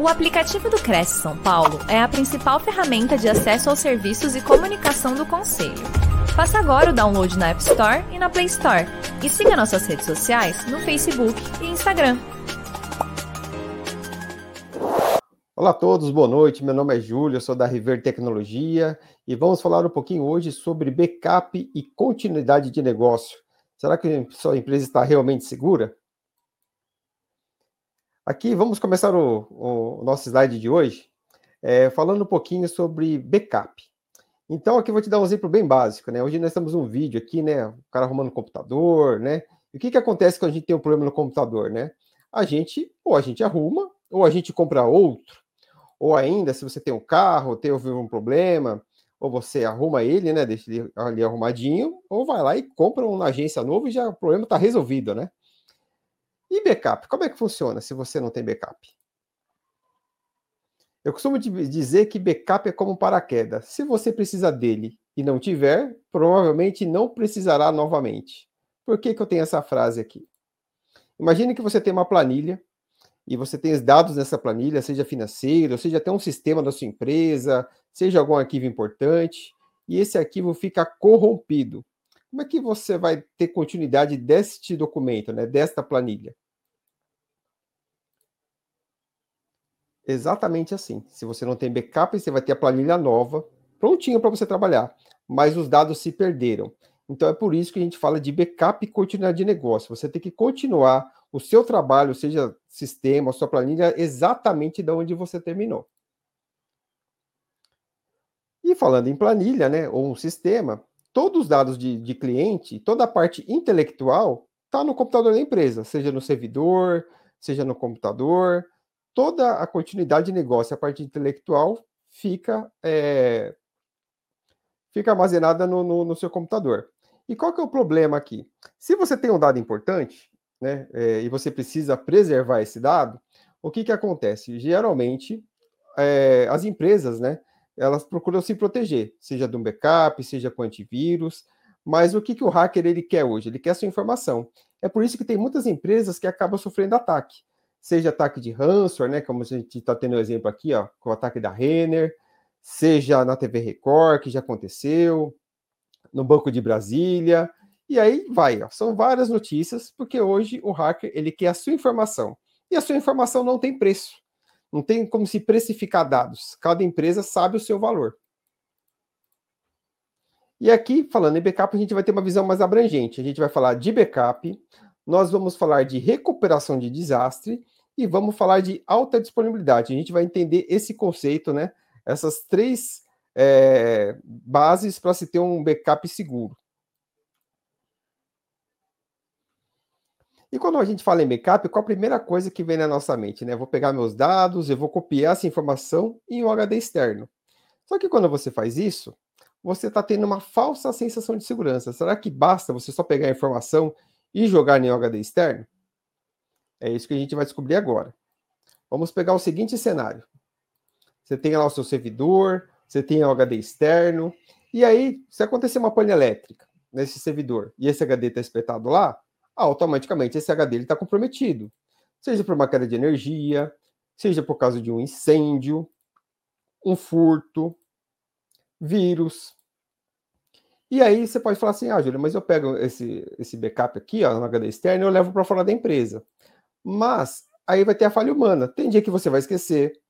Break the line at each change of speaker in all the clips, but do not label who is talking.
O aplicativo do Cresce São Paulo é a principal ferramenta de acesso aos serviços e comunicação do Conselho. Faça agora o download na App Store e na Play Store. E siga nossas redes sociais no Facebook e Instagram.
Olá a todos, boa noite. Meu nome é Júlio, sou da River Tecnologia e vamos falar um pouquinho hoje sobre backup e continuidade de negócio. Será que sua empresa está realmente segura? Aqui vamos começar o, o nosso slide de hoje é, falando um pouquinho sobre backup. Então, aqui eu vou te dar um exemplo bem básico, né? Hoje nós temos um vídeo aqui, né? O cara arrumando o computador, né? E o que, que acontece quando a gente tem um problema no computador, né? A gente, ou a gente arruma, ou a gente compra outro, ou ainda, se você tem um carro, tem um problema, ou você arruma ele, né? Deixa ele ali arrumadinho, ou vai lá e compra uma agência nova e já o problema está resolvido, né? E backup? Como é que funciona se você não tem backup? Eu costumo dizer que backup é como um paraquedas. Se você precisa dele e não tiver, provavelmente não precisará novamente. Por que, que eu tenho essa frase aqui? Imagine que você tem uma planilha e você tem os dados nessa planilha, seja financeiro, seja até um sistema da sua empresa, seja algum arquivo importante, e esse arquivo fica corrompido. Como é que você vai ter continuidade deste documento, né, desta planilha? Exatamente assim. Se você não tem backup, você vai ter a planilha nova, prontinha para você trabalhar, mas os dados se perderam. Então é por isso que a gente fala de backup e continuidade de negócio. Você tem que continuar o seu trabalho, seja sistema, sua planilha, exatamente de onde você terminou. E falando em planilha, né, ou um sistema, todos os dados de, de cliente, toda a parte intelectual está no computador da empresa, seja no servidor, seja no computador, toda a continuidade de negócio, a parte intelectual, fica, é, fica armazenada no, no, no, seu computador. E qual que é o problema aqui? Se você tem um dado importante, né, é, e você precisa preservar esse dado, o que, que acontece? Geralmente, é, as empresas, né, elas procuram se proteger, seja de um backup, seja com antivírus, mas o que, que o hacker ele quer hoje? Ele quer sua informação. É por isso que tem muitas empresas que acabam sofrendo ataque, seja ataque de ransomware, né, como a gente está tendo o um exemplo aqui, ó, com o ataque da Renner, seja na TV Record, que já aconteceu, no Banco de Brasília, e aí vai, ó, são várias notícias, porque hoje o hacker ele quer a sua informação, e a sua informação não tem preço. Não tem como se precificar dados. Cada empresa sabe o seu valor. E aqui, falando em backup, a gente vai ter uma visão mais abrangente. A gente vai falar de backup, nós vamos falar de recuperação de desastre e vamos falar de alta disponibilidade. A gente vai entender esse conceito, né? Essas três é, bases para se ter um backup seguro. E quando a gente fala em backup, qual a primeira coisa que vem na nossa mente? Né? Vou pegar meus dados, eu vou copiar essa informação em um HD externo. Só que quando você faz isso, você está tendo uma falsa sensação de segurança. Será que basta você só pegar a informação e jogar em HD externo? É isso que a gente vai descobrir agora. Vamos pegar o seguinte cenário. Você tem lá o seu servidor, você tem o HD externo, e aí, se acontecer uma pane elétrica nesse servidor e esse HD está espetado lá, automaticamente esse HD está comprometido. Seja por uma queda de energia, seja por causa de um incêndio, um furto, vírus. E aí você pode falar assim, ah, Júlio, mas eu pego esse, esse backup aqui, ó, no HD externo, e eu levo para fora da empresa. Mas aí vai ter a falha humana. Tem dia que você vai esquecer,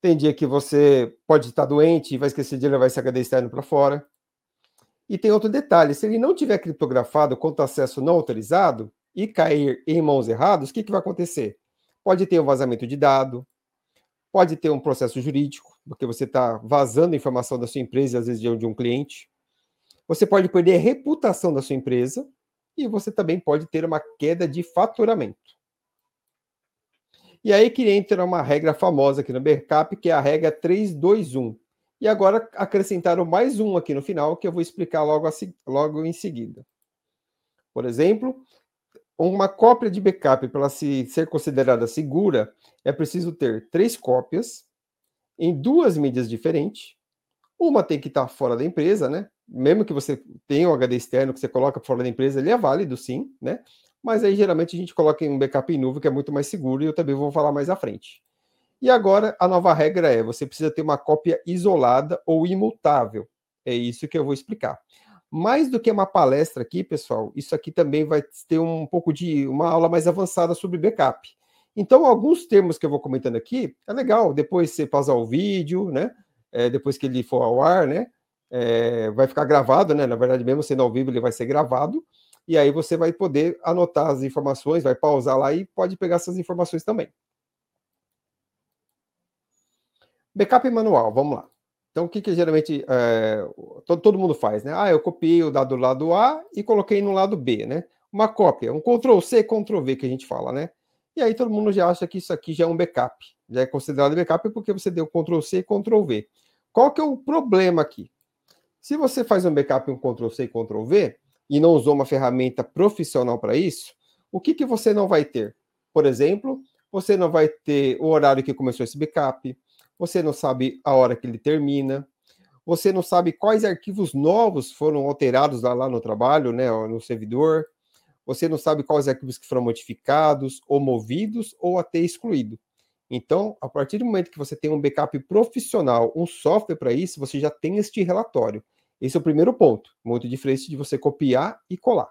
tem dia que você pode estar doente e vai esquecer de levar esse HD externo para fora. E tem outro detalhe: se ele não tiver criptografado quanto acesso não autorizado e cair em mãos erradas, o que, que vai acontecer? Pode ter um vazamento de dado, pode ter um processo jurídico, porque você está vazando informação da sua empresa, às vezes de um cliente. Você pode perder a reputação da sua empresa e você também pode ter uma queda de faturamento. E aí que entra uma regra famosa aqui no backup, que é a regra 321. E agora acrescentaram mais um aqui no final, que eu vou explicar logo, logo em seguida. Por exemplo, uma cópia de backup, para se ser considerada segura, é preciso ter três cópias em duas mídias diferentes. Uma tem que estar fora da empresa, né? Mesmo que você tenha um HD externo que você coloca fora da empresa, ele é válido, sim, né? Mas aí geralmente a gente coloca em um backup em nuvem que é muito mais seguro e eu também vou falar mais à frente. E agora a nova regra é: você precisa ter uma cópia isolada ou imutável. É isso que eu vou explicar. Mais do que uma palestra aqui, pessoal, isso aqui também vai ter um pouco de uma aula mais avançada sobre backup. Então, alguns termos que eu vou comentando aqui, é legal, depois você pausar o vídeo, né? É, depois que ele for ao ar, né? É, vai ficar gravado, né? Na verdade, mesmo sendo ao vivo, ele vai ser gravado. E aí você vai poder anotar as informações, vai pausar lá e pode pegar essas informações também. Backup manual, vamos lá. Então, o que, que geralmente é, todo, todo, mundo faz, né? Ah, eu copiei o dado do lado A e coloquei no lado B, né? Uma cópia, um Ctrl-C, Ctrl-V que a gente fala, né? E aí todo mundo já acha que isso aqui já é um backup. Já é considerado backup porque você deu Ctrl-C e Ctrl-V. Qual que é o problema aqui? Se você faz um backup um Ctrl-C e Ctrl-V e não usou uma ferramenta profissional para isso, o que, que você não vai ter? Por exemplo, você não vai ter o horário que começou esse backup, você não sabe a hora que ele termina, você não sabe quais arquivos novos foram alterados lá, lá no trabalho, né, no servidor, você não sabe quais arquivos que foram modificados, ou movidos, ou até excluídos. Então, a partir do momento que você tem um backup profissional, um software para isso, você já tem este relatório. Esse é o primeiro ponto, muito diferente de você copiar e colar.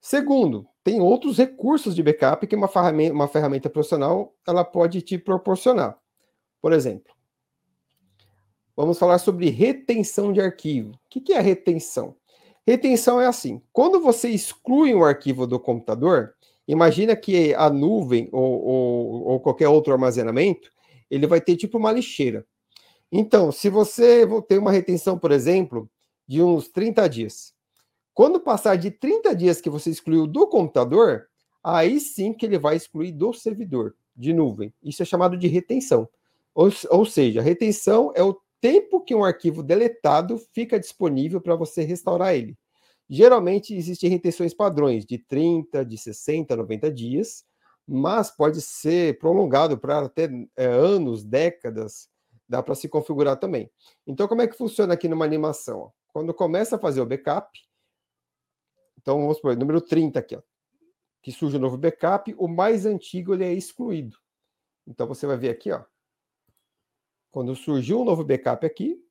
Segundo, tem outros recursos de backup que uma ferramenta, uma ferramenta profissional ela pode te proporcionar. Por exemplo, vamos falar sobre retenção de arquivo. O que é retenção? Retenção é assim: quando você exclui um arquivo do computador, imagina que a nuvem ou, ou, ou qualquer outro armazenamento, ele vai ter tipo uma lixeira. Então, se você tem uma retenção, por exemplo, de uns 30 dias, quando passar de 30 dias que você excluiu do computador, aí sim que ele vai excluir do servidor de nuvem. Isso é chamado de retenção. Ou, ou seja, retenção é o tempo que um arquivo deletado fica disponível para você restaurar ele. Geralmente existem retenções padrões de 30, de 60, 90 dias, mas pode ser prolongado para até é, anos, décadas, dá para se configurar também. Então, como é que funciona aqui numa animação? Quando começa a fazer o backup, então vamos supor, número 30 aqui, ó, que surge o um novo backup, o mais antigo ele é excluído. Então você vai ver aqui, ó, quando surgiu um novo backup aqui,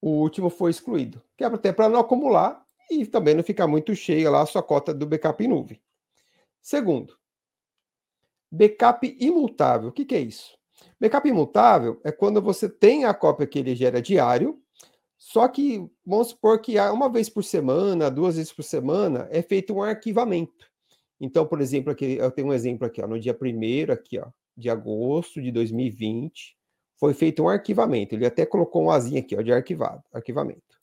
o último foi excluído. Que é até para não acumular e também não ficar muito cheia lá a sua cota do backup em nuvem. Segundo, backup imutável. O que, que é isso? Backup imutável é quando você tem a cópia que ele gera diário, só que vamos supor que uma vez por semana, duas vezes por semana, é feito um arquivamento. Então, por exemplo, aqui eu tenho um exemplo aqui, ó, no dia 1 aqui, ó, de agosto de 2020, foi feito um arquivamento. Ele até colocou um azinho aqui, ó, de arquivado, arquivamento.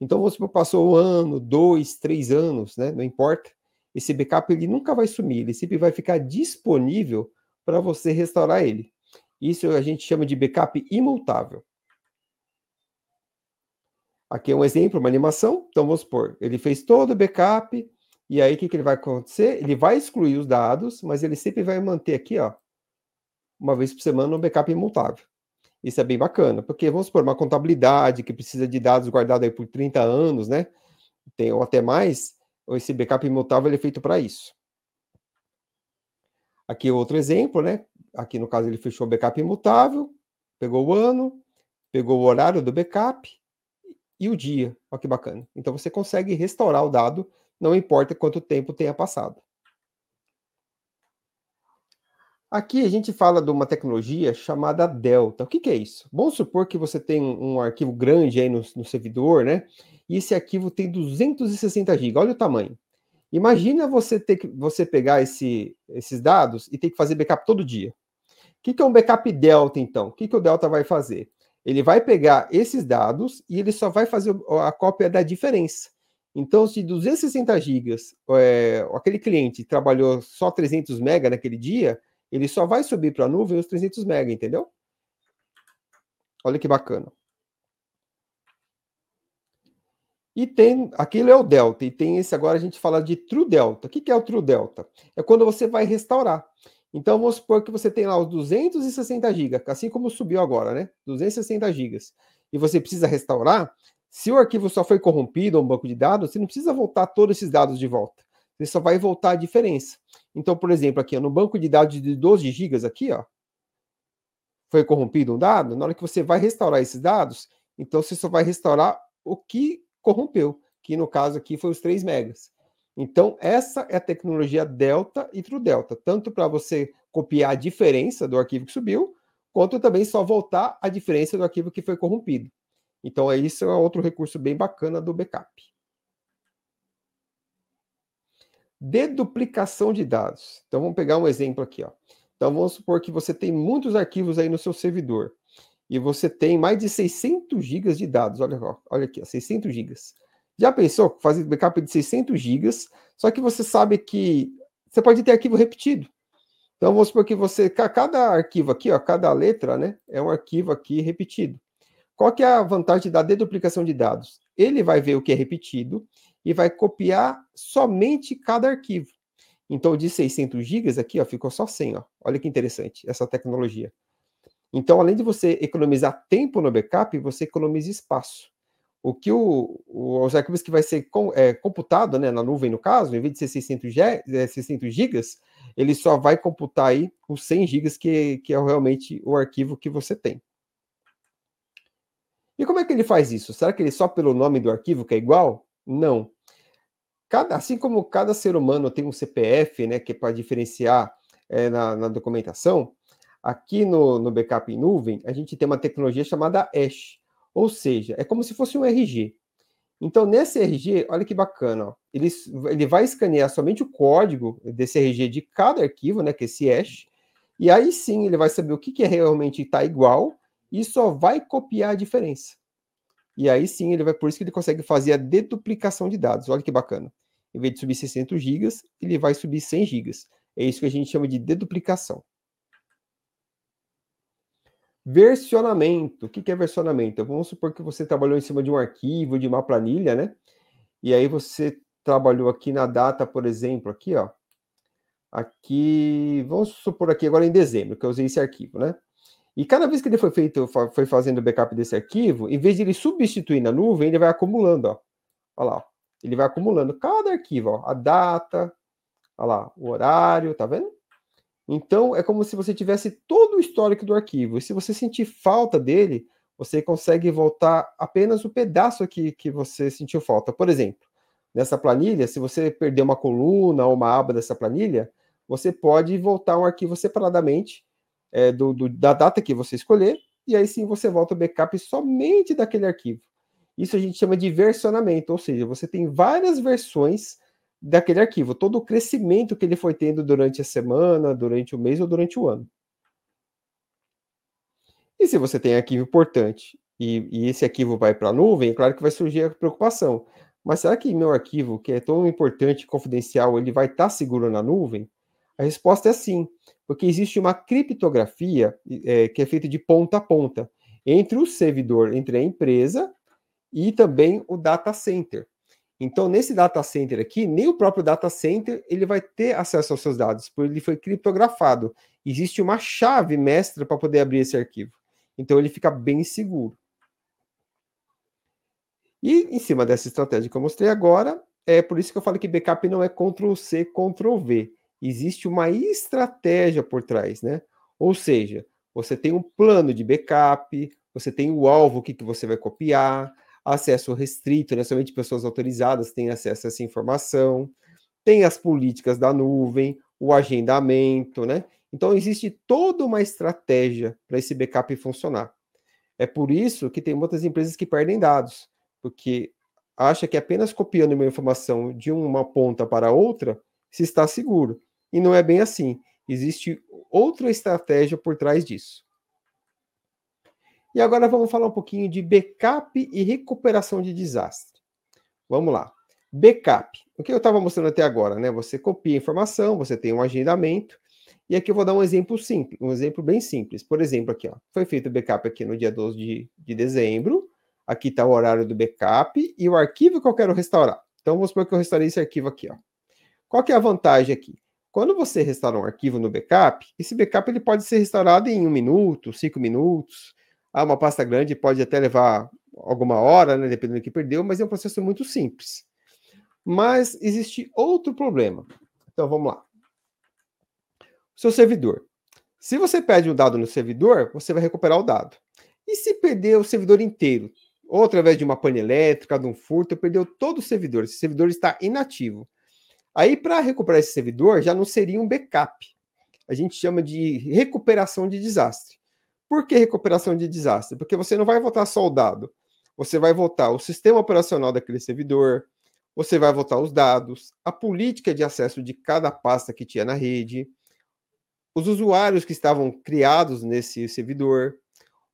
Então, você passou um ano, dois, três anos, né? Não importa. Esse backup ele nunca vai sumir, ele sempre vai ficar disponível para você restaurar ele. Isso a gente chama de backup imutável. Aqui é um exemplo, uma animação. Então, vamos supor, ele fez todo o backup, e aí o que, que ele vai acontecer? Ele vai excluir os dados, mas ele sempre vai manter aqui, ó, uma vez por semana, um backup imutável. Isso é bem bacana, porque vamos supor, uma contabilidade que precisa de dados guardados aí por 30 anos, né? Tem, ou até mais, esse backup imutável é feito para isso. Aqui outro exemplo, né? Aqui no caso ele fechou o backup imutável, pegou o ano, pegou o horário do backup e o dia. Olha que bacana. Então você consegue restaurar o dado, não importa quanto tempo tenha passado. Aqui a gente fala de uma tecnologia chamada Delta. O que, que é isso? Vamos supor que você tem um arquivo grande aí no, no servidor, né? E esse arquivo tem 260 GB. Olha o tamanho. Imagina você ter que você pegar esse, esses dados e ter que fazer backup todo dia. O que, que é um backup Delta, então? O que, que o Delta vai fazer? Ele vai pegar esses dados e ele só vai fazer a cópia da diferença. Então, se 260 GB, é, aquele cliente trabalhou só 300 MB naquele dia, ele só vai subir para a nuvem os 300 MB, entendeu? Olha que bacana. E tem, aquilo é o delta, e tem esse agora a gente fala de true delta. O que é o true delta? É quando você vai restaurar. Então vamos supor que você tem lá os 260 GB, assim como subiu agora, né? 260 GB. E você precisa restaurar. Se o arquivo só foi corrompido ou um banco de dados, você não precisa voltar todos esses dados de volta. Você só vai voltar a diferença. Então, por exemplo, aqui ó, no banco de dados de 12 gigas aqui, ó, foi corrompido um dado, na hora que você vai restaurar esses dados, então você só vai restaurar o que corrompeu, que no caso aqui foi os 3 megas. Então, essa é a tecnologia Delta e True Delta, tanto para você copiar a diferença do arquivo que subiu, quanto também só voltar a diferença do arquivo que foi corrompido. Então, é isso é outro recurso bem bacana do backup. Deduplicação de dados. Então, vamos pegar um exemplo aqui. Ó. Então, vamos supor que você tem muitos arquivos aí no seu servidor e você tem mais de 600 gigas de dados. Olha, olha aqui, ó, 600 gigas. Já pensou fazer backup de 600 gigas? Só que você sabe que você pode ter arquivo repetido. Então vamos supor que você cada arquivo aqui, ó, cada letra, né, é um arquivo aqui repetido. Qual que é a vantagem da deduplicação de dados? Ele vai ver o que é repetido e vai copiar somente cada arquivo. Então de 600 gigas aqui, ó, ficou só 100, ó. Olha que interessante essa tecnologia. Então, além de você economizar tempo no backup, você economiza espaço. O que o, o, os arquivos que vai ser com, é, computado né, na nuvem, no caso, em vez de ser 600, 600 gigas, ele só vai computar aí os 100 gigas, que, que é realmente o arquivo que você tem. E como é que ele faz isso? Será que ele só pelo nome do arquivo que é igual? Não. Cada, assim como cada ser humano tem um CPF, né, que é para diferenciar é, na, na, documentação, aqui no, no backup em nuvem, a gente tem uma tecnologia chamada Hash. Ou seja, é como se fosse um RG. Então, nesse RG, olha que bacana, ó, ele, ele vai escanear somente o código desse RG de cada arquivo, né, que é esse hash, e aí sim ele vai saber o que, que é realmente está igual e só vai copiar a diferença. E aí sim ele vai, por isso que ele consegue fazer a deduplicação de dados. Olha que bacana. Em vez de subir 600 gigas, ele vai subir 100 gigas. É isso que a gente chama de deduplicação. Versionamento. O que é versionamento? Vamos supor que você trabalhou em cima de um arquivo, de uma planilha, né? E aí você trabalhou aqui na data, por exemplo, aqui, ó. Aqui, vamos supor aqui agora em dezembro, que eu usei esse arquivo, né? E cada vez que ele foi feito, foi fazendo o backup desse arquivo, em vez de ele substituir na nuvem, ele vai acumulando, ó. Olha lá, ó. Ele vai acumulando cada arquivo, ó. A data, olha lá, o horário, tá vendo? Então, é como se você tivesse todo o histórico do arquivo. E se você sentir falta dele, você consegue voltar apenas o pedaço aqui que você sentiu falta. Por exemplo, nessa planilha, se você perder uma coluna ou uma aba dessa planilha, você pode voltar um arquivo separadamente é, do, do, da data que você escolher, e aí sim você volta o backup somente daquele arquivo. Isso a gente chama de versionamento, ou seja, você tem várias versões daquele arquivo, todo o crescimento que ele foi tendo durante a semana, durante o mês ou durante o ano. E se você tem arquivo importante e, e esse arquivo vai para a nuvem, claro que vai surgir a preocupação. Mas será que meu arquivo, que é tão importante e confidencial, ele vai estar tá seguro na nuvem? A resposta é sim, porque existe uma criptografia é, que é feita de ponta a ponta entre o servidor, entre a empresa e também o data center. Então, nesse data center aqui, nem o próprio data center ele vai ter acesso aos seus dados, porque ele foi criptografado. Existe uma chave mestra para poder abrir esse arquivo. Então, ele fica bem seguro. E em cima dessa estratégia que eu mostrei agora, é por isso que eu falo que backup não é Ctrl-C, Ctrl-V. Existe uma estratégia por trás, né? Ou seja, você tem um plano de backup, você tem o alvo, que, que você vai copiar, acesso restrito, né? somente pessoas autorizadas têm acesso a essa informação, tem as políticas da nuvem, o agendamento, né? Então existe toda uma estratégia para esse backup funcionar. É por isso que tem muitas empresas que perdem dados, porque acha que apenas copiando uma informação de uma ponta para outra se está seguro. E não é bem assim. Existe outra estratégia por trás disso. E agora vamos falar um pouquinho de backup e recuperação de desastre. Vamos lá. Backup. O que eu estava mostrando até agora, né? Você copia a informação, você tem um agendamento. E aqui eu vou dar um exemplo simples, um exemplo bem simples. Por exemplo, aqui, ó, foi feito o backup aqui no dia 12 de, de dezembro. Aqui está o horário do backup e o arquivo que eu quero restaurar. Então, vamos supor que eu restaurei esse arquivo aqui, ó. Qual que é a vantagem aqui? Quando você restaura um arquivo no backup, esse backup ele pode ser restaurado em um minuto, cinco minutos, ah, uma pasta grande pode até levar alguma hora, né, dependendo do que perdeu, mas é um processo muito simples. Mas existe outro problema. Então vamos lá. Seu servidor. Se você perde um dado no servidor, você vai recuperar o dado. E se perder o servidor inteiro, ou através de uma pane elétrica, de um furto, perdeu todo o servidor, esse servidor está inativo. Aí, para recuperar esse servidor, já não seria um backup. A gente chama de recuperação de desastre. Por que recuperação de desastre? Porque você não vai voltar só o dado, você vai voltar o sistema operacional daquele servidor, você vai voltar os dados, a política de acesso de cada pasta que tinha na rede, os usuários que estavam criados nesse servidor,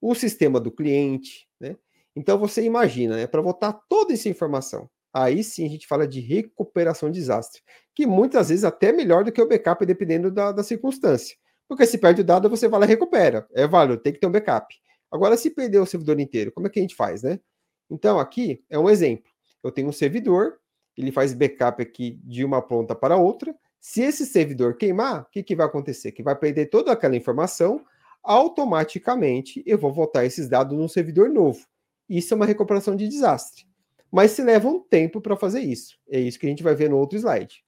o sistema do cliente, né? Então você imagina, né, para voltar toda essa informação, aí sim a gente fala de recuperação de desastre, que muitas vezes até é melhor do que o backup, dependendo da, da circunstância. Porque se perde o dado, você vai lá e recupera. É válido, tem que ter um backup. Agora, se perder o servidor inteiro, como é que a gente faz, né? Então, aqui é um exemplo. Eu tenho um servidor, ele faz backup aqui de uma ponta para outra. Se esse servidor queimar, o que, que vai acontecer? Que vai perder toda aquela informação, automaticamente eu vou voltar esses dados num servidor novo. Isso é uma recuperação de desastre. Mas se leva um tempo para fazer isso. É isso que a gente vai ver no outro slide.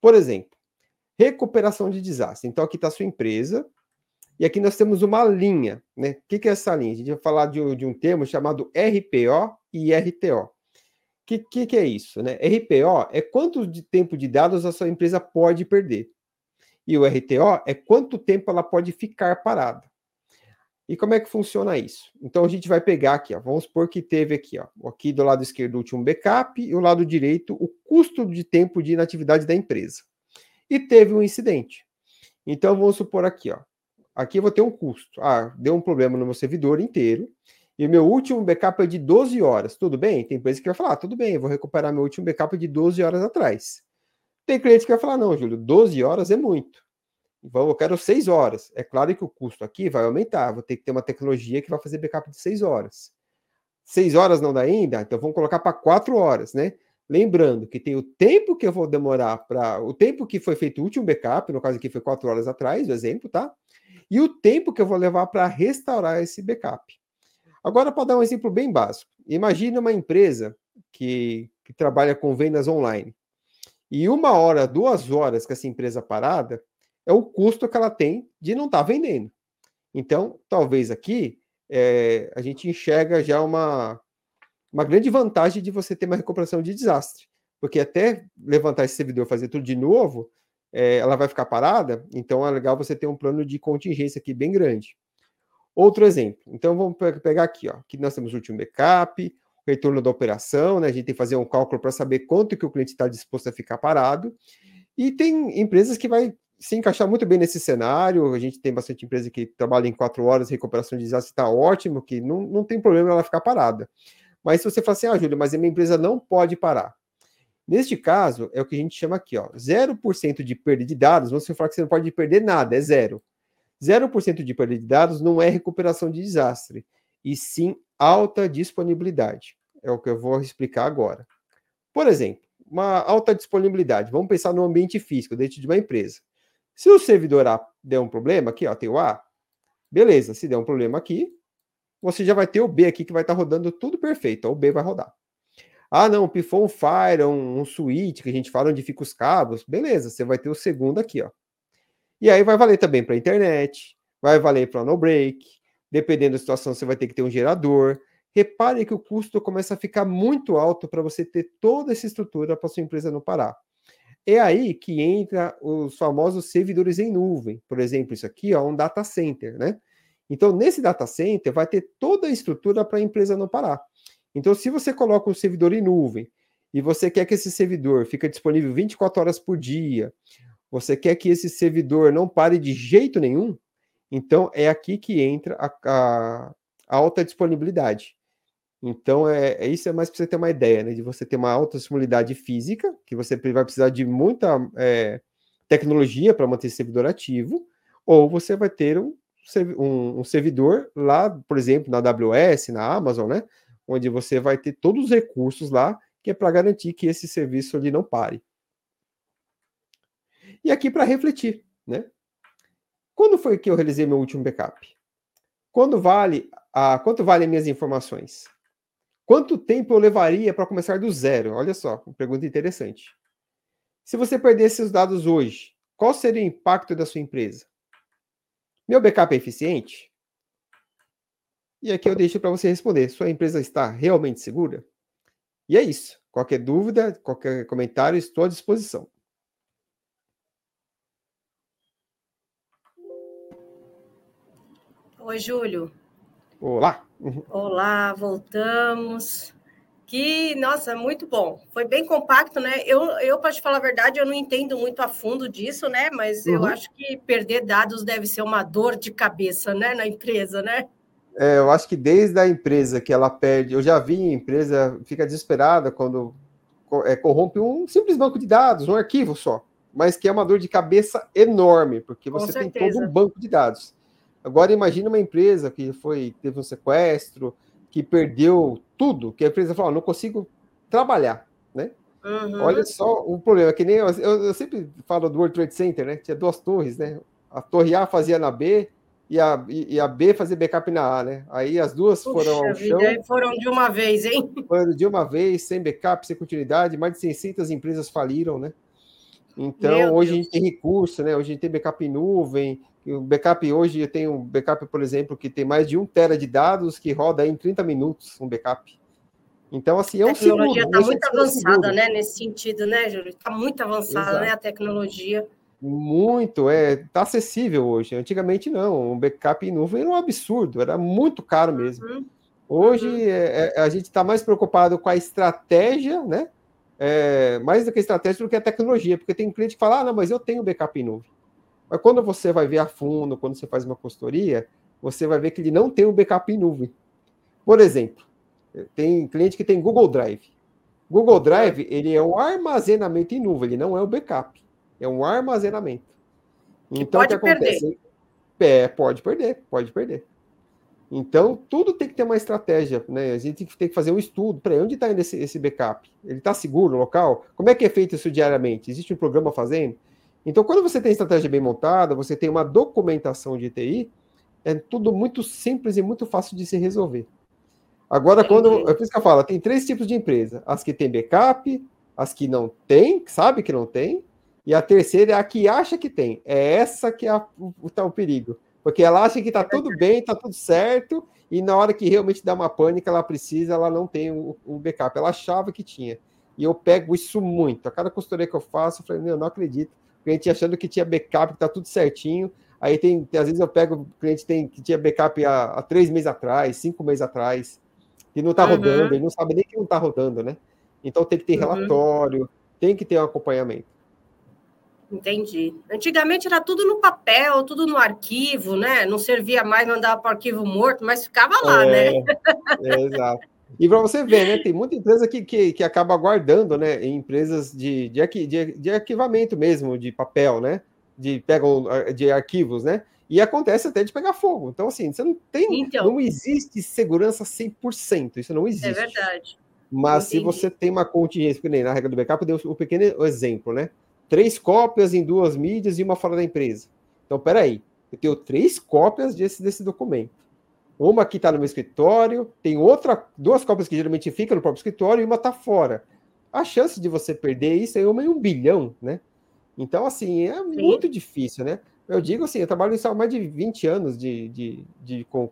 Por exemplo, recuperação de desastre. Então, aqui está a sua empresa, e aqui nós temos uma linha. Né? O que, que é essa linha? A gente vai falar de, de um termo chamado RPO e RTO. Que, que, que, é isso? Né? RPO é quanto de tempo de dados a sua empresa pode perder. E o RTO é quanto tempo ela pode ficar parada. E como é que funciona isso? Então a gente vai pegar aqui, ó, vamos supor que teve aqui, ó, aqui do lado esquerdo o último backup e o lado direito o custo de tempo de inatividade da empresa. E teve um incidente. Então vamos supor aqui, ó, aqui eu vou ter um custo. Ah, deu um problema no meu servidor inteiro e meu último backup é de 12 horas. Tudo bem? Tem empresa que vai falar, ah, tudo bem, vou recuperar meu último backup de 12 horas atrás. Tem cliente que vai falar, não, Júlio, 12 horas é muito. Então, eu quero 6 horas. É claro que o custo aqui vai aumentar. Vou ter que ter uma tecnologia que vai fazer backup de 6 horas. 6 horas não dá ainda? Então vamos colocar para 4 horas, né? Lembrando que tem o tempo que eu vou demorar para. O tempo que foi feito o último backup, no caso aqui foi 4 horas atrás, o exemplo, tá? E o tempo que eu vou levar para restaurar esse backup. Agora, para dar um exemplo bem básico, imagine uma empresa que, que trabalha com vendas online. E uma hora, duas horas que essa empresa parada é o custo que ela tem de não estar tá vendendo. Então, talvez aqui é, a gente enxerga já uma, uma grande vantagem de você ter uma recuperação de desastre. Porque até levantar esse servidor fazer tudo de novo, é, ela vai ficar parada, então é legal você ter um plano de contingência aqui bem grande. Outro exemplo, então vamos pegar aqui, ó, aqui nós temos o último backup, retorno da operação, né? A gente tem que fazer um cálculo para saber quanto que o cliente está disposto a ficar parado. E tem empresas que vai se encaixar muito bem nesse cenário. A gente tem bastante empresa que trabalha em quatro horas, recuperação de desastre está ótimo, que não, não tem problema ela ficar parada. Mas se você falar assim, ah, Júlio, mas a minha empresa não pode parar. Neste caso, é o que a gente chama aqui, ó, 0% de perda de dados, você falar que você não pode perder nada, é zero. 0% de perda de dados não é recuperação de desastre, e sim alta disponibilidade. É o que eu vou explicar agora. Por exemplo, uma alta disponibilidade. Vamos pensar no ambiente físico dentro de uma empresa. Se o servidor A der um problema, aqui ó, tem o A, beleza. Se der um problema aqui, você já vai ter o B aqui que vai estar tá rodando tudo perfeito. Ó, o B vai rodar. Ah, não, pifou um Fire, um, um switch, que a gente fala onde fica os cabos. Beleza, você vai ter o segundo aqui, ó. E aí vai valer também para a internet, vai valer para no break. Dependendo da situação, você vai ter que ter um gerador. Repare que o custo começa a ficar muito alto para você ter toda essa estrutura para sua empresa não parar. É aí que entra os famosos servidores em nuvem. Por exemplo, isso aqui é um data center, né? Então, nesse data center, vai ter toda a estrutura para a empresa não parar. Então, se você coloca um servidor em nuvem e você quer que esse servidor fique disponível 24 horas por dia, você quer que esse servidor não pare de jeito nenhum, então é aqui que entra a, a, alta disponibilidade. Então, é, é, isso é mais para você ter uma ideia, né? De você ter uma alta disponibilidade física, que você vai precisar de muita é, tecnologia para manter esse servidor ativo, ou você vai ter um, um, um, servidor lá, por exemplo, na AWS, na Amazon, né? Onde você vai ter todos os recursos lá, que é para garantir que esse serviço ali não pare. E aqui para refletir, né? Quando foi que eu realizei meu último backup? Quando vale a, quanto valem minhas informações? Quanto tempo eu levaria para começar do zero? Olha só, uma pergunta interessante. Se você perdesse os dados hoje, qual seria o impacto da sua empresa? Meu backup é eficiente? E aqui eu deixo para você responder. Sua empresa está realmente segura? E é isso. Qualquer dúvida, qualquer comentário, estou à disposição.
Oi, Júlio.
Olá.
Olá, voltamos. Que, nossa, muito bom. Foi bem compacto, né? Eu, eu para te falar a verdade, eu não entendo muito a fundo disso, né? Mas uhum. eu acho que perder dados deve ser uma dor de cabeça, né, na empresa, né?
É, eu acho que desde a empresa que ela perde, eu já vi empresa fica desesperada quando é, corrompe um simples banco de dados, um arquivo só, mas que é uma dor de cabeça enorme, porque você tem todo um banco de dados. Agora imagine uma empresa que foi teve um sequestro, que perdeu tudo, que a empresa falou, não consigo trabalhar, né? Uhum. Olha só o problema, que nem eu, eu, eu, sempre falo do World Trade Center, né? Tinha duas torres, né? A torre A fazia na B e a, e a B fazia backup na A, né? Aí as duas Puxa foram ao chão.
Foram de uma vez, hein?
Foram de uma vez, sem backup, sem continuidade, mais de 600 empresas faliram, né? Então, Meu hoje Deus. a gente tem recurso, né? Hoje a gente tem backup em nuvem, o backup hoje tem um backup, por exemplo, que tem mais de um tera de dados que roda em 30 minutos um backup. Então, assim, é um
A tecnologia está muito avançada, né, nesse sentido, né, Júlio? Está muito avançada, Exato. né, a tecnologia.
Muito, é, tá acessível hoje. Antigamente não, um backup em nuvem era um absurdo, era muito caro mesmo. Uhum. Hoje uhum. É, é, a gente está mais preocupado com a estratégia, né? É, mais do que a estratégia do que a tecnologia, porque tem cliente que fala, ah, não, mas eu tenho backup em nuvem. Mas quando você vai ver a fundo, quando você faz uma consultoria, você vai ver que ele não tem um backup em nuvem. Por exemplo, tem cliente que tem Google Drive. Google Drive, ele é um armazenamento em nuvem, ele não é o backup. É um armazenamento.
Então, pode o que acontece? Perder.
É, pode perder, pode perder. Então, tudo tem que ter uma estratégia, né? A gente tem que fazer um estudo. Para onde está esse, esse backup? Ele está seguro no local? Como é que é feito isso diariamente? Existe um programa fazendo? Então, quando você tem estratégia bem montada, você tem uma documentação de TI, é tudo muito simples e muito fácil de se resolver. Agora, quando. É por isso que eu falo, tem três tipos de empresa: as que têm backup, as que não têm, sabe que não tem, e a terceira é a que acha que tem. É essa que é a, o, tá o perigo. Porque ela acha que está tudo bem, está tudo certo, e na hora que realmente dá uma pânica, ela precisa, ela não tem o, o backup. Ela achava que tinha. E eu pego isso muito. A cada consultoria que eu faço, eu falei, eu não acredito cliente achando que tinha backup, que tá tudo certinho. Aí tem, tem às vezes eu pego o cliente tem, que tinha backup há, há três meses atrás, cinco meses atrás, que não está uhum. rodando, ele não sabe nem que não está rodando, né? Então tem que ter uhum. relatório, tem que ter um acompanhamento.
Entendi. Antigamente era tudo no papel, tudo no arquivo, né? Não servia mais, mandava para o arquivo morto, mas ficava lá,
é, né? É, exato. E para você ver, né? Tem muita empresa que, que, que acaba guardando, né? Em empresas de, de, de, de arquivamento mesmo, de papel, né? De pegam de arquivos, né? E acontece até de pegar fogo. Então, assim, você não tem. Então, não existe segurança 100%. Isso não é existe. É
verdade.
Mas Entendi. se você tem uma contingência, que nem na regra do backup, deu um pequeno exemplo, né? Três cópias em duas mídias e uma fora da empresa. Então, peraí, eu tenho três cópias desse, desse documento. Uma que está no meu escritório, tem outra, duas cópias que geralmente ficam no próprio escritório e uma está fora. A chance de você perder isso é uma em um bilhão, né? Então, assim, é Sim. muito difícil, né? Eu digo assim, eu trabalho nisso há mais de 20 anos de, de, de com,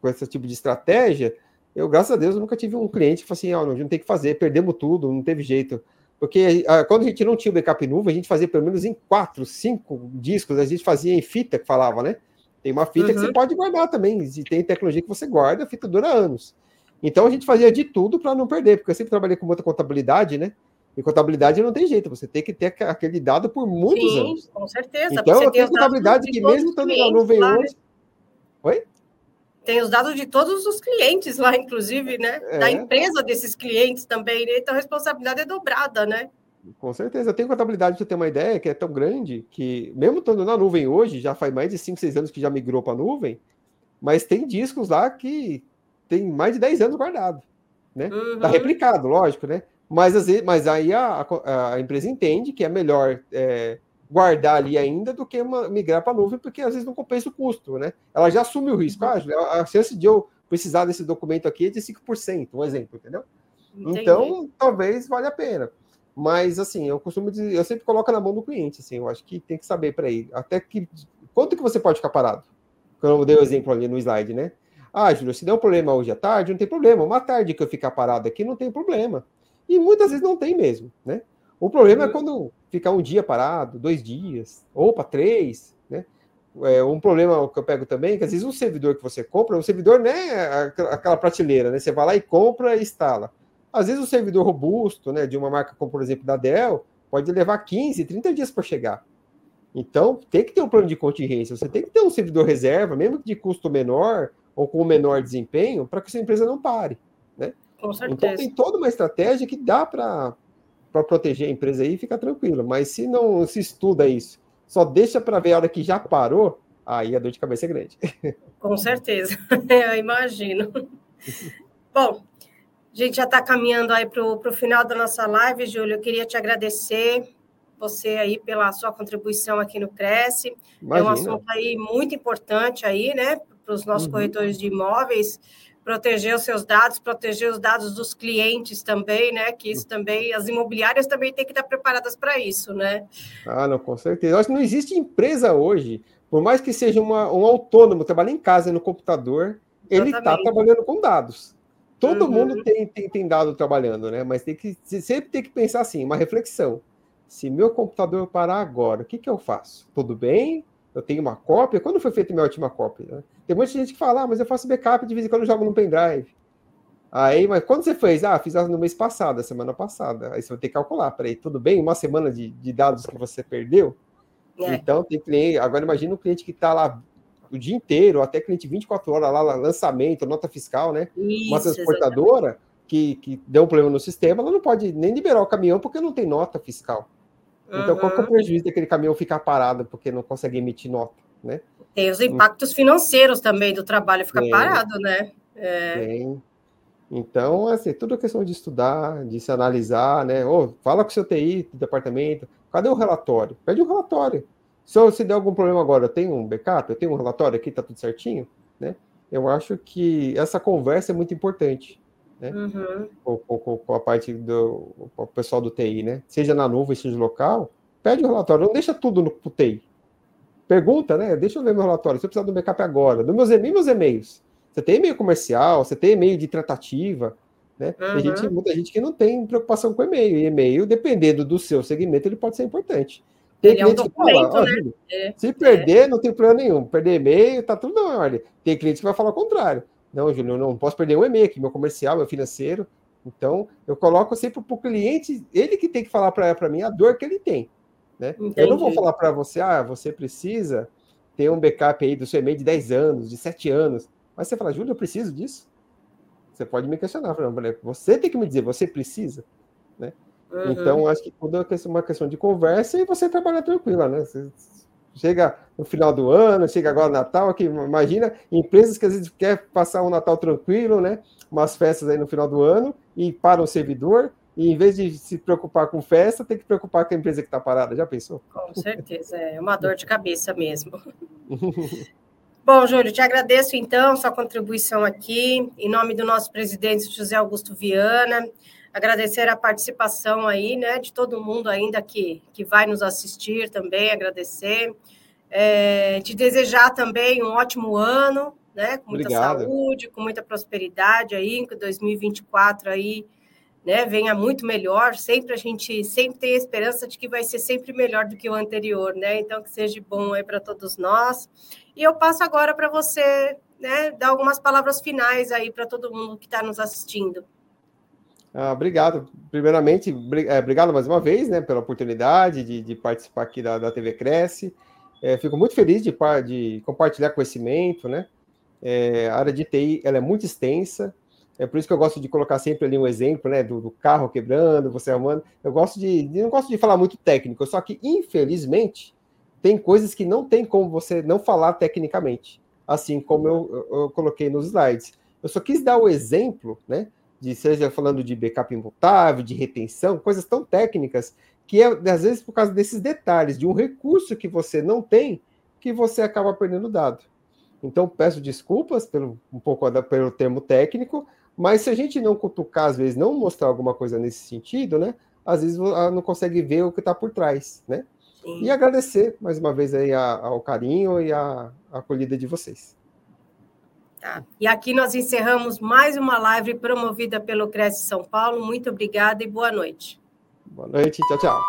com, esse tipo de estratégia. Eu, graças a Deus, nunca tive um cliente que falou assim, oh, não, tem que fazer, perdemos tudo, não teve jeito. Porque ah, quando a gente não tinha o backup nuvem, a gente fazia pelo menos em quatro, cinco discos, a gente fazia em fita, que falava, né? Tem uma fita uhum. que você uhum. pode guardar também. E tem tecnologia que você guarda, a fita dura anos. Então a gente fazia de tudo para não perder, porque eu sempre trabalhei com muita contabilidade, né? E contabilidade não tem jeito, você tem que ter aquele dado por muitos Sim, anos.
com certeza.
Então eu tenho contabilidade que mesmo estando na nuvem lá, hoje. Né? Oi?
Tem os dados de todos os clientes lá, inclusive, né? É. Da empresa desses clientes também, né? Então a responsabilidade é dobrada, né?
Com certeza. Eu tenho contabilidade, para ter uma ideia, que é tão grande que, mesmo estando na nuvem hoje, já faz mais de 5, 6 anos que já migrou para a nuvem, mas tem discos lá que tem mais de 10 anos guardado. Né? Tá uhum. Tá replicado, lógico, né? Mas, mas aí a, a, a empresa entende que é melhor é, guardar ali ainda do que uma, migrar para a nuvem, porque às vezes não compensa o custo, né? Ela já assume o risco. Ah, a chance de eu precisar desse documento aqui é de 5%, um exemplo, entendeu? Entendi. Então, talvez valha a pena. Mas, assim, eu costumo dizer, eu sempre coloco na mão do cliente, assim, eu acho que tem que saber para ele. Até que. Quanto que você pode ficar parado? Quando eu dei o exemplo ali no slide, né? Ah, Júlio, se der um problema hoje à tarde, não tem problema. Uma tarde que eu ficar parado aqui, não tem problema. E muitas vezes não tem mesmo, né? O problema é uhum. quando ficar um dia parado, dois dias, ou para três, né? É, um problema que eu pego também, que às vezes um servidor que você compra, o servidor não é aquela prateleira, né? Você vai lá e compra e instala. Às vezes um servidor robusto, né, de uma marca como, por exemplo, da Dell, pode levar 15, 30 dias para chegar. Então, tem que ter um plano de contingência. Você tem que ter um servidor reserva, mesmo de custo menor ou com menor desempenho, para que sua empresa não pare. Né?
Com certeza. Então,
tem toda uma estratégia que dá para proteger a empresa aí e ficar tranquilo. Mas se não se estuda isso, só deixa para ver a hora que já parou, aí a dor de cabeça é grande.
Com certeza, eu imagino. Bom, a gente já está caminhando aí para o final da nossa live, Júlio. Eu queria te agradecer você aí pela sua contribuição aqui no Cresce. Imagina. É um assunto aí muito importante aí, né, para os nossos uhum. corretores de imóveis, proteger os seus dados, proteger os dados dos clientes também, né? Que isso também, as imobiliárias também têm que estar preparadas para isso, né?
Ah, não, com certeza. Eu acho que não existe empresa hoje, por mais que seja uma, um autônomo, trabalha em casa no computador, ele está trabalhando com dados. Todo uhum. mundo tem, tem, tem, dado trabalhando, né? Mas tem que sempre tem que pensar assim, uma reflexão. Se meu computador parar agora, o que, que eu faço? Tudo bem? Eu tenho uma cópia? Quando foi feita minha última cópia? Né? Tem muita gente que fala, ah, mas eu faço backup de vez em quando eu jogo no pendrive. Aí, mas quando você fez? Ah, fiz no mês passado, semana passada. Aí você vai ter que calcular. Peraí, tudo bem? Uma semana de, de dados que você perdeu? É. Então, tem cliente. Agora, imagina um cliente que está lá o dia inteiro, até cliente 24 horas lá, lançamento, nota fiscal, né? Isso, Uma transportadora que, que deu um problema no sistema, ela não pode nem liberar o caminhão porque não tem nota fiscal. Então, uhum. qual que é o prejuízo daquele caminhão ficar parado porque não consegue emitir nota, né?
Tem os impactos financeiros também do trabalho ficar parado, né?
É. Tem. Então, assim, tudo é questão de estudar, de se analisar, né? Ou fala com o seu TI do departamento, cadê o relatório? Pede um relatório. Se, eu, se der algum problema agora, eu tenho um backup, eu tenho um relatório aqui, tá tudo certinho, né? Eu acho que essa conversa é muito importante, né? Uhum. Com, com, com, a parte do o pessoal do TI, né? Seja na nuvem, seja local, pede o um relatório, não deixa tudo no TI. Pergunta, né? Deixa eu ver meu relatório. Se eu precisar do backup agora, dos meus, meus e-mails. Você tem e-mail comercial, você tem e-mail de tratativa, né? Uhum. Tem gente, muita gente que não tem preocupação com e-mail. E e-mail, dependendo do seu segmento, ele pode ser importante. Tem ele cliente é um que fala, né? é, se perder, é. não tem problema nenhum. Perder e-mail, tá tudo na ordem. Tem cliente que vai falar o contrário. Não, Júlio, não posso perder um e-mail aqui, meu comercial, meu financeiro. Então, eu coloco sempre para o cliente, ele que tem que falar para mim a dor que ele tem. Né? Eu não vou falar para você, ah, você precisa ter um backup aí do seu e-mail de 10 anos, de 7 anos. Mas você fala, Júlio, eu preciso disso? Você pode me questionar. Você tem que me dizer, você precisa? Né? Uhum. Então, acho que tudo é uma questão de conversa e você trabalha tranquila, né? Você chega no final do ano, chega agora Natal, aqui, imagina empresas que às vezes quer passar um Natal tranquilo, né? Umas festas aí no final do ano e para o servidor, e em vez de se preocupar com festa, tem que preocupar com a empresa que está parada. Já pensou?
Com certeza, é uma dor de cabeça mesmo. Bom, Júlio, te agradeço então sua contribuição aqui, em nome do nosso presidente José Augusto Viana agradecer a participação aí, né, de todo mundo ainda que, que vai nos assistir também, agradecer. É, te desejar também um ótimo ano, né, com muita Obrigado. saúde, com muita prosperidade aí, que 2024 aí, né, venha muito melhor. Sempre a gente sempre tem a esperança de que vai ser sempre melhor do que o anterior, né? Então que seja bom aí para todos nós. E eu passo agora para você, né, dar algumas palavras finais aí para todo mundo que está nos assistindo.
Ah, obrigado. Primeiramente, é, obrigado mais uma vez né, pela oportunidade de, de participar aqui da, da TV Cresce. É, fico muito feliz de, de compartilhar conhecimento. Né? É, a área de TI ela é muito extensa, é por isso que eu gosto de colocar sempre ali um exemplo né, do, do carro quebrando, você arrumando. Eu gosto de, de, não gosto de falar muito técnico, só que infelizmente tem coisas que não tem como você não falar tecnicamente, assim como eu, eu, eu coloquei nos slides. Eu só quis dar o exemplo, né? De seja falando de backup imutável, de retenção, coisas tão técnicas que é às vezes por causa desses detalhes de um recurso que você não tem que você acaba perdendo dado. Então peço desculpas pelo um pouco pelo termo técnico, mas se a gente não cutucar às vezes não mostrar alguma coisa nesse sentido, né, às vezes não consegue ver o que está por trás, né? E agradecer mais uma vez aí ao carinho e a acolhida de vocês.
Tá. E aqui nós encerramos mais uma live promovida pelo Cresce São Paulo. Muito obrigada e boa noite.
Boa noite, tchau, tchau.